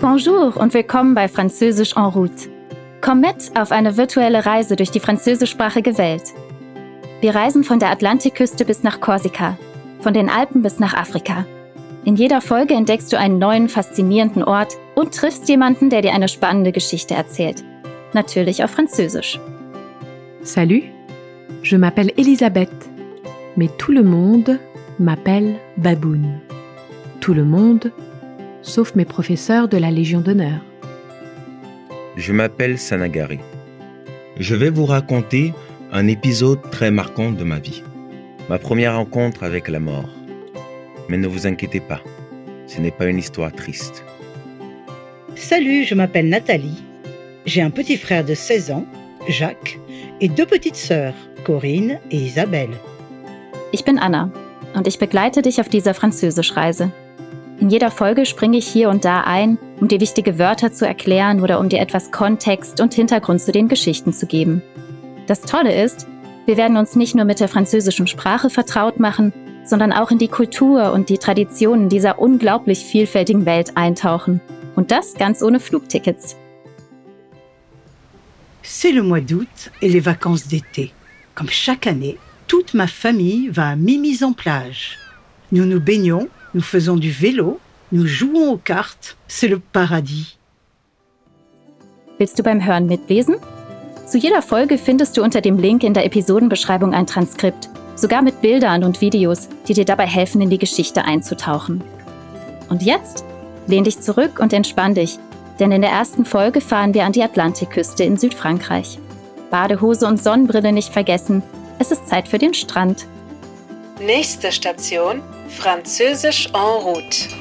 Bonjour und willkommen bei Französisch en route. Komm mit auf eine virtuelle Reise durch die französischsprachige Welt. Wir reisen von der Atlantikküste bis nach Korsika, von den Alpen bis nach Afrika. In jeder Folge entdeckst du einen neuen, faszinierenden Ort und triffst jemanden, der dir eine spannende Geschichte erzählt. Natürlich auf Französisch. Salut, je m'appelle Elisabeth, mais tout le monde m'appelle Baboun. Tout le monde, sauf mes professeurs de la Légion d'honneur. Je m'appelle Sanagari. Je vais vous raconter un épisode très marquant de ma vie. Ma première rencontre avec la mort. Mais ne vous inquiétez pas, ce n'est pas une histoire triste. Salut, je m'appelle Nathalie. J'ai un petit frère de 16 ans, Jacques, et deux petites sœurs, Corinne et Isabelle. Ich bin Anna und ich begleite dich auf dieser Französischreise. In jeder Folge springe ich hier und da ein, um dir wichtige Wörter zu erklären oder um dir etwas Kontext und Hintergrund zu den Geschichten zu geben. Das Tolle ist, wir werden uns nicht nur mit der französischen Sprache vertraut machen, sondern auch in die Kultur und die Traditionen dieser unglaublich vielfältigen Welt eintauchen. Und das ganz ohne Flugtickets. C'est le mois d'août et les vacances d'été. Comme chaque année, toute ma famille va à Mimi's en plage. Nous nous baignons, nous faisons du vélo, nous jouons aux cartes. C'est le paradis. Willst du beim Hören mitlesen? Zu jeder Folge findest du unter dem Link in der Episodenbeschreibung ein Transkript, sogar mit Bildern und Videos, die dir dabei helfen, in die Geschichte einzutauchen. Und jetzt lehn dich zurück und entspann dich, denn in der ersten Folge fahren wir an die Atlantikküste in Südfrankreich. Badehose und Sonnenbrille nicht vergessen, es ist Zeit für den Strand. Nächste Station, Französisch en route.